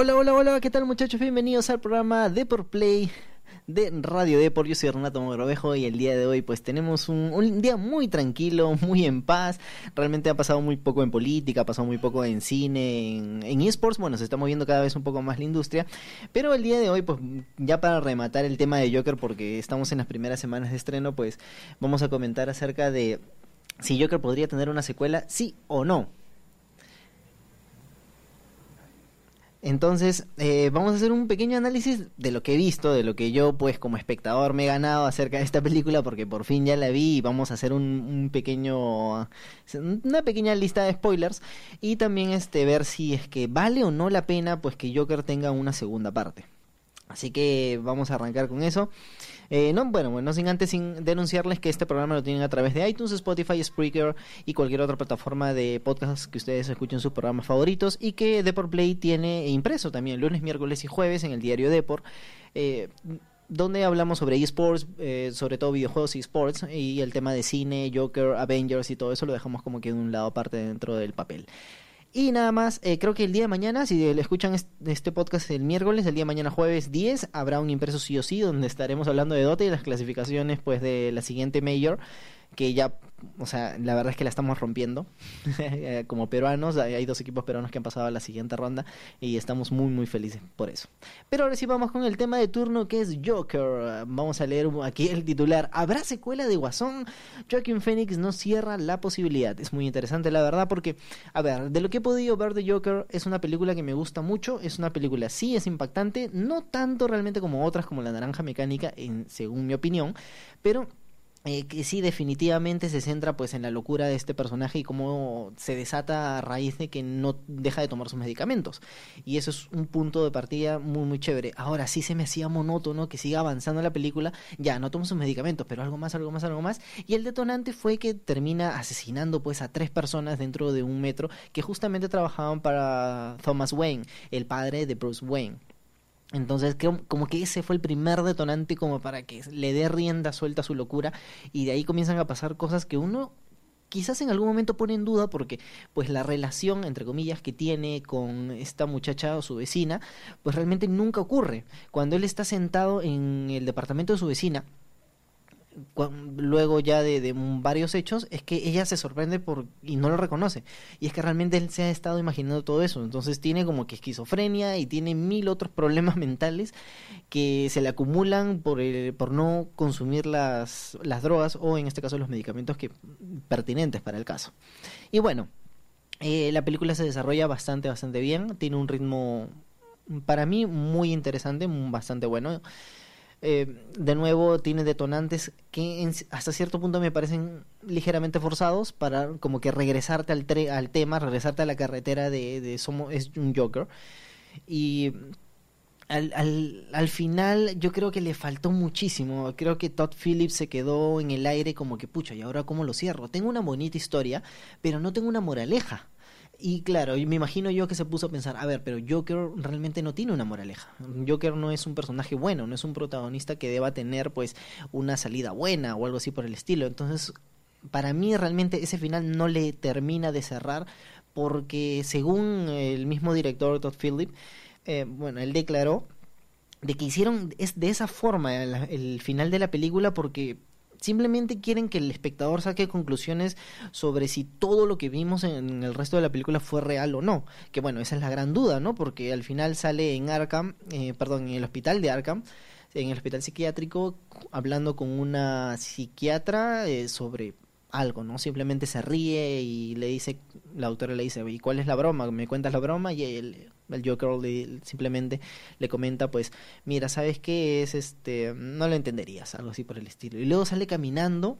Hola, hola, hola, ¿qué tal muchachos? Bienvenidos al programa de por Play de Radio Depor. Yo soy Renato Mogrovejo y el día de hoy pues tenemos un, un, día muy tranquilo, muy en paz. Realmente ha pasado muy poco en política, ha pasado muy poco en cine, en, en esports. Bueno, se está moviendo cada vez un poco más la industria. Pero el día de hoy pues ya para rematar el tema de Joker porque estamos en las primeras semanas de estreno pues vamos a comentar acerca de si Joker podría tener una secuela, sí o no. Entonces, eh, vamos a hacer un pequeño análisis de lo que he visto, de lo que yo, pues, como espectador me he ganado acerca de esta película, porque por fin ya la vi y vamos a hacer un, un pequeño, una pequeña lista de spoilers y también este ver si es que vale o no la pena, pues, que Joker tenga una segunda parte. Así que vamos a arrancar con eso. Eh, no, bueno, bueno, sin antes sin denunciarles que este programa lo tienen a través de iTunes, Spotify, Spreaker y cualquier otra plataforma de podcast que ustedes escuchen sus programas favoritos y que Deport Play tiene impreso también lunes, miércoles y jueves en el diario Deport. Eh, donde hablamos sobre esports, eh, sobre todo videojuegos y esports, y el tema de cine, Joker, Avengers y todo eso lo dejamos como que de un lado aparte dentro del papel. Y nada más, eh, creo que el día de mañana, si le escuchan este podcast el miércoles, el día de mañana jueves 10, habrá un impreso sí o sí, donde estaremos hablando de Dota y las clasificaciones pues de la siguiente Major, que ya o sea, la verdad es que la estamos rompiendo. Como peruanos, hay dos equipos peruanos que han pasado a la siguiente ronda y estamos muy, muy felices por eso. Pero ahora sí vamos con el tema de turno que es Joker. Vamos a leer aquí el titular. ¿Habrá secuela de Guasón? Joaquin Phoenix no cierra la posibilidad. Es muy interesante, la verdad, porque, a ver, de lo que he podido ver de Joker, es una película que me gusta mucho. Es una película, sí, es impactante, no tanto realmente como otras, como La Naranja Mecánica, en, según mi opinión, pero eh, que sí definitivamente se centra pues en la locura de este personaje y cómo se desata a raíz de que no deja de tomar sus medicamentos. Y eso es un punto de partida muy muy chévere. Ahora sí se me hacía monótono que siga avanzando la película ya no toma sus medicamentos pero algo más algo más algo más. Y el detonante fue que termina asesinando pues a tres personas dentro de un metro que justamente trabajaban para Thomas Wayne el padre de Bruce Wayne entonces como que ese fue el primer detonante como para que le dé rienda suelta a su locura y de ahí comienzan a pasar cosas que uno quizás en algún momento pone en duda porque pues la relación entre comillas que tiene con esta muchacha o su vecina pues realmente nunca ocurre. Cuando él está sentado en el departamento de su vecina luego ya de, varios hechos es que ella se sorprende por y no lo reconoce. Y es que realmente él se ha estado imaginando todo eso. Entonces tiene como que esquizofrenia y tiene mil otros problemas mentales que se le acumulan por el, por no consumir las las drogas o en este caso los medicamentos que pertinentes para el caso. Y bueno eh, la película se desarrolla bastante bastante bien. Tiene un ritmo para mí muy interesante bastante bueno eh, de nuevo tiene detonantes que hasta cierto punto me parecen ligeramente forzados para como que regresarte al, al tema, regresarte a la carretera de, de somos es un Joker y al, al, al, final yo creo que le faltó muchísimo. Creo que Todd Phillips se quedó en el aire como que, pucha, ¿y ahora cómo lo cierro? Tengo una bonita historia, pero no tengo una moraleja. Y claro, me imagino yo que se puso a pensar, a ver, pero Joker realmente no tiene una moraleja. Joker no es un personaje bueno, no es un protagonista que deba tener pues una salida buena o algo así por el estilo. Entonces, para mí realmente ese final no le termina de cerrar porque según el mismo director Todd Phillips, eh, bueno, él declaró de que hicieron es de esa forma el final de la película porque simplemente quieren que el espectador saque conclusiones sobre si todo lo que vimos en el resto de la película fue real o no. Que bueno, esa es la gran duda, ¿no? Porque al final sale en Arkham, eh, perdón, en el hospital de Arkham, en el hospital psiquiátrico, hablando con una psiquiatra eh, sobre algo, ¿no? Simplemente se ríe y le dice, la autora le dice, ¿y cuál es la broma? ¿Me cuentas la broma? Y el, el Joker le, simplemente le comenta, pues, mira, ¿sabes qué es este? No lo entenderías, algo así por el estilo. Y luego sale caminando,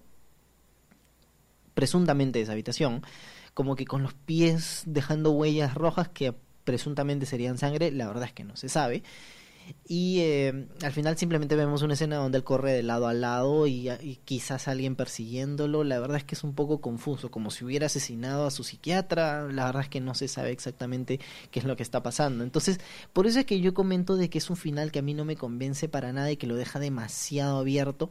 presuntamente de esa habitación, como que con los pies dejando huellas rojas que presuntamente serían sangre, la verdad es que no se sabe. Y eh, al final simplemente vemos una escena donde él corre de lado a lado y, quizás alguien persiguiéndolo. La verdad es que es un poco confuso, como si hubiera asesinado a su psiquiatra. La verdad es que no se sabe exactamente qué es lo que está pasando. Entonces, por eso es que yo comento de que es un final que a mí no me convence para nada y que lo deja demasiado abierto.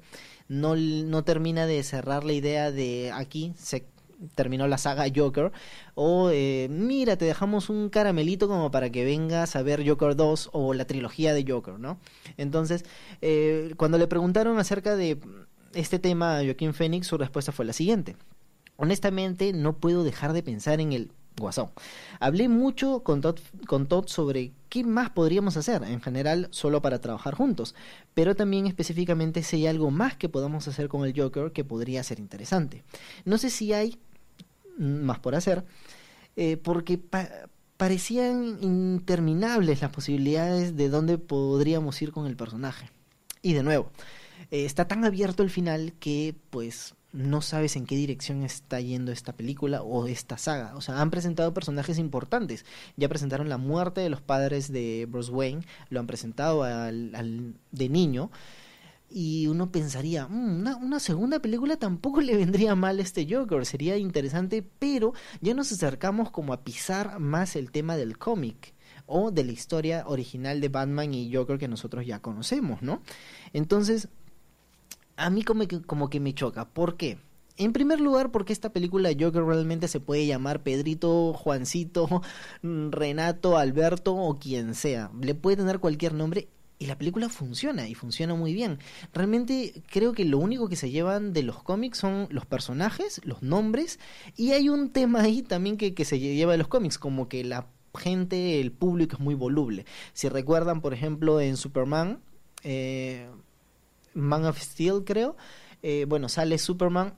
No, no termina de cerrar la idea de aquí se terminó la saga Joker, o eh, mira, te dejamos un caramelito como para que vengas a ver Joker 2 o la trilogía de Joker, ¿no? Entonces, eh, cuando le preguntaron acerca de este tema a Joaquín Phoenix, su respuesta fue la siguiente. Honestamente, no puedo dejar de pensar en el Guasón. Hablé mucho con Todd, con Todd sobre qué más podríamos hacer, en general solo para trabajar juntos, pero también específicamente si hay algo más que podamos hacer con el Joker que podría ser interesante. No sé si hay más por hacer, eh, porque parecían interminables las posibilidades de dónde podríamos ir con el personaje. Y de nuevo, eh, está tan abierto el final que pues no sabes en qué dirección está yendo esta película o esta saga. O sea, han presentado personajes importantes. Ya presentaron la muerte de los padres de Bruce Wayne, lo han presentado al, de niño. Y uno pensaría, mm, una, segunda película tampoco le vendría mal a este Joker, sería interesante, pero ya nos acercamos como a pisar más el tema del cómic o de la historia original de Batman y Joker que nosotros ya conocemos, ¿no? Entonces, a mí como que, como que me choca. ¿Por qué? En primer lugar, porque esta película Joker realmente se puede llamar Pedrito, Juancito, Renato, Alberto o quien sea. Le puede tener cualquier nombre y la película funciona y funciona muy bien. Realmente creo que lo único que se llevan de los cómics son los personajes, los nombres y hay un tema ahí también que, que se lleva de los cómics, como que la gente, el público es muy voluble. Si recuerdan, por ejemplo, en Superman, eh, Man of Steel, creo. Eh, bueno, sale Superman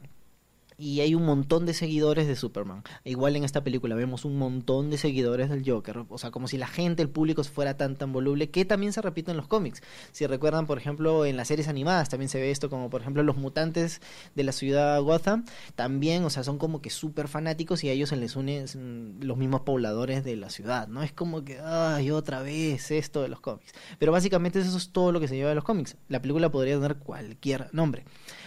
y hay un montón de seguidores de Superman. Igual en esta película vemos un montón de seguidores del Joker, o sea, como si la gente, el público fuera tan tan voluble, que también se repite en los cómics. Si recuerdan, por ejemplo, en las series animadas también se ve esto, como por ejemplo los mutantes de la ciudad Gotham, también, o sea, son como que súper fanáticos y a ellos se les unen los mismos pobladores de la ciudad, ¿no? Es como que, ay, otra vez esto de los cómics. Pero básicamente eso es todo lo que se lleva de los cómics. La película podría tener cualquier nombre.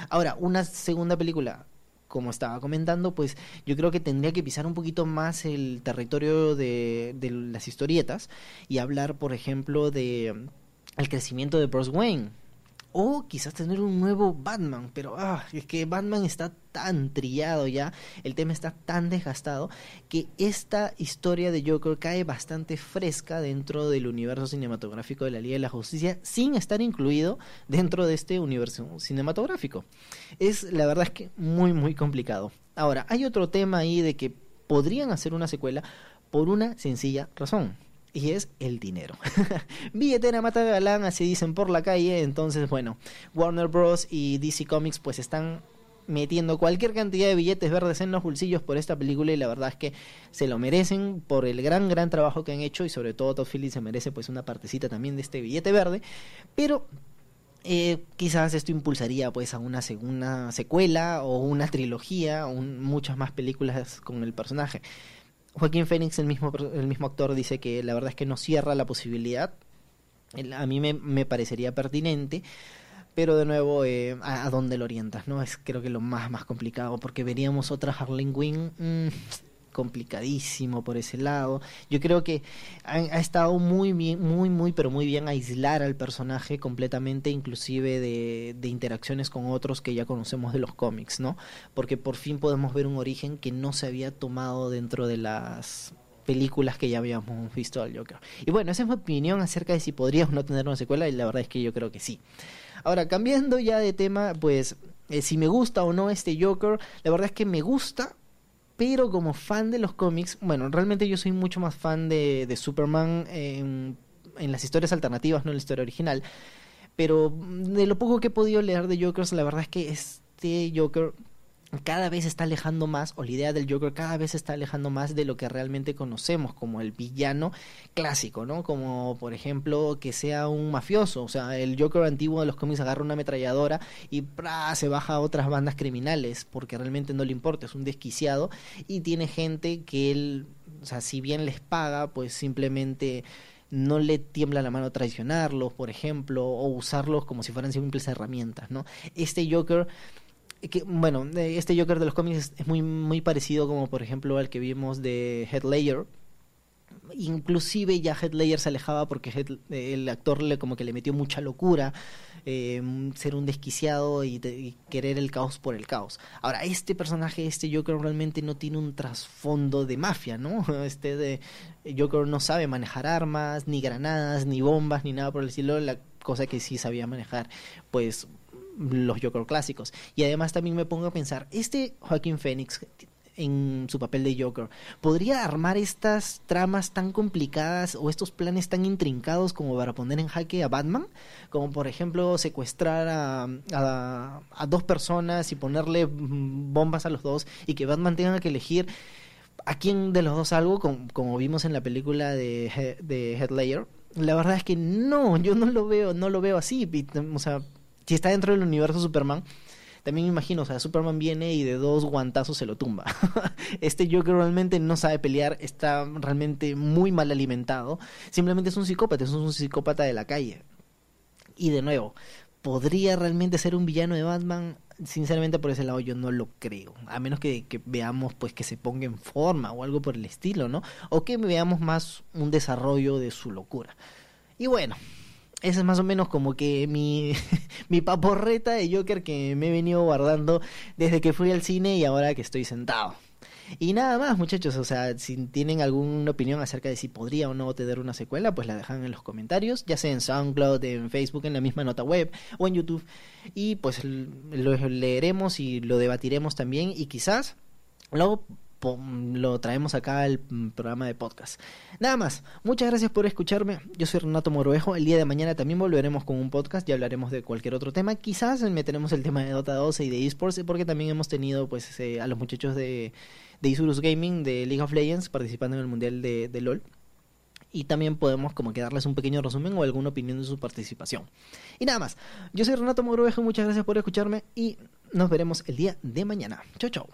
Ahora, una segunda película como estaba comentando, pues yo creo que tendría que pisar un poquito más el territorio de, las historietas y hablar, por ejemplo, de mm, el crecimiento de Bruce Wayne o quizás tener un nuevo Batman, pero ah, es que Batman está tan trillado ya, el tema está tan desgastado, que esta historia de Joker cae bastante fresca dentro del universo cinematográfico de la Liga de la Justicia, sin estar incluido dentro de este universo cinematográfico. Es la verdad es que muy, muy complicado. Ahora, hay otro tema ahí de que podrían hacer una secuela por una sencilla razón y es el dinero. Billetera mata galán, así dicen por la calle. Entonces, bueno, Warner Bros. y DC Comics pues están metiendo cualquier cantidad de billetes verdes en los bolsillos por esta película y la verdad es que se lo merecen por el gran gran trabajo que han hecho y sobre todo Todd Phillips se merece pues una partecita también de este billete verde pero eh, quizás esto impulsaría pues a una segunda secuela o una trilogía o muchas más películas con el personaje Joaquín Phoenix, el mismo, el mismo actor, dice que la verdad es que no cierra la posibilidad. A mí me, parecería pertinente, pero de nuevo, eh, ¿a, dónde lo orientas? no Es creo que lo más, más complicado, porque veríamos otra Harley Quinn. Mm, complicadísimo por ese lado. Yo creo que ha, estado muy bien, muy, muy, pero muy bien aislar al personaje completamente, inclusive de, interacciones con otros que ya conocemos de los cómics, ¿no? Porque por fin podemos ver un origen que no se había tomado dentro de las películas que ya habíamos visto al Joker. Y bueno, esa es mi opinión acerca de si podríamos no tener una secuela y la verdad es que yo creo que sí. Ahora, cambiando ya de tema, pues eh, si me gusta o no este Joker, la verdad es que me gusta, pero como fan de los cómics, bueno, realmente yo soy mucho más fan de, de Superman en, en, las historias alternativas, no en la historia original. Pero de lo poco que he podido leer de Jokers, la verdad es que este Joker cada vez está alejando más, o la idea del Joker cada vez está alejando más de lo que realmente conocemos como el villano clásico, ¿no? Como por ejemplo que sea un mafioso, o sea, el Joker antiguo de los cómics agarra una ametralladora y se baja a otras bandas criminales porque realmente no le importa, es un desquiciado y tiene gente que él, o sea, si bien les paga, pues simplemente no le tiembla la mano traicionarlos, por ejemplo, o usarlos como si fueran simples herramientas, ¿no? Este Joker bueno, este Joker de los cómics es, muy, muy parecido como por ejemplo al que vimos de Head Ledger. inclusive ya Headlayer se alejaba porque el actor le como que le metió mucha locura eh, ser un desquiciado y, querer el caos por el caos. Ahora, este personaje, este Joker realmente no tiene un trasfondo de mafia, ¿no? Este de Joker no sabe manejar armas, ni granadas, ni bombas, ni nada por el estilo, la cosa que sí sabía manejar, pues los Joker clásicos. Y además también me pongo a pensar, este Joaquín Phoenix en su papel de Joker, ¿podría armar estas tramas tan complicadas o estos planes tan intrincados como para poner en jaque a Batman? Como por ejemplo secuestrar a, a, dos personas y ponerle bombas a los dos y que Batman tenga que elegir a quién de los dos algo, como, vimos en la película de, de Headlayer. La verdad es que no, yo no lo veo, no lo veo así. O sea, si está dentro del universo Superman, también me imagino, o sea, Superman viene y de dos guantazos se lo tumba. este Joker realmente no sabe pelear, está realmente muy mal alimentado. Simplemente es un psicópata, es un psicópata de la calle. Y de nuevo, ¿podría realmente ser un villano de Batman? Sinceramente por ese lado yo no lo creo. A menos que, que veamos pues que se ponga en forma o algo por el estilo, ¿no? O que veamos más un desarrollo de su locura. Y bueno, esa es más o menos como que mi, mi paporreta de Joker que me he venido guardando desde que fui al cine y ahora que estoy sentado. Y nada más, muchachos, o sea, si tienen alguna opinión acerca de si podría o no tener una secuela, pues la dejan en los comentarios, ya sea en SoundCloud, en Facebook, en la misma nota web o en YouTube. Y pues lo leeremos y lo debatiremos también y quizás luego lo traemos acá al programa de podcast. Nada más, muchas gracias por escucharme. Yo soy Renato Morovejo. El día de mañana también volveremos con un podcast y hablaremos de cualquier otro tema. Quizás meteremos el tema de Dota 12 y de esports, porque también hemos tenido pues eh, a los muchachos de, de Isurus Gaming, de League of Legends, participando en el Mundial de, LOL y también podemos como que darles un pequeño resumen o alguna opinión de su participación. Y nada más, yo soy Renato Morovejo, muchas gracias por escucharme y nos veremos el día de mañana. Chau chau.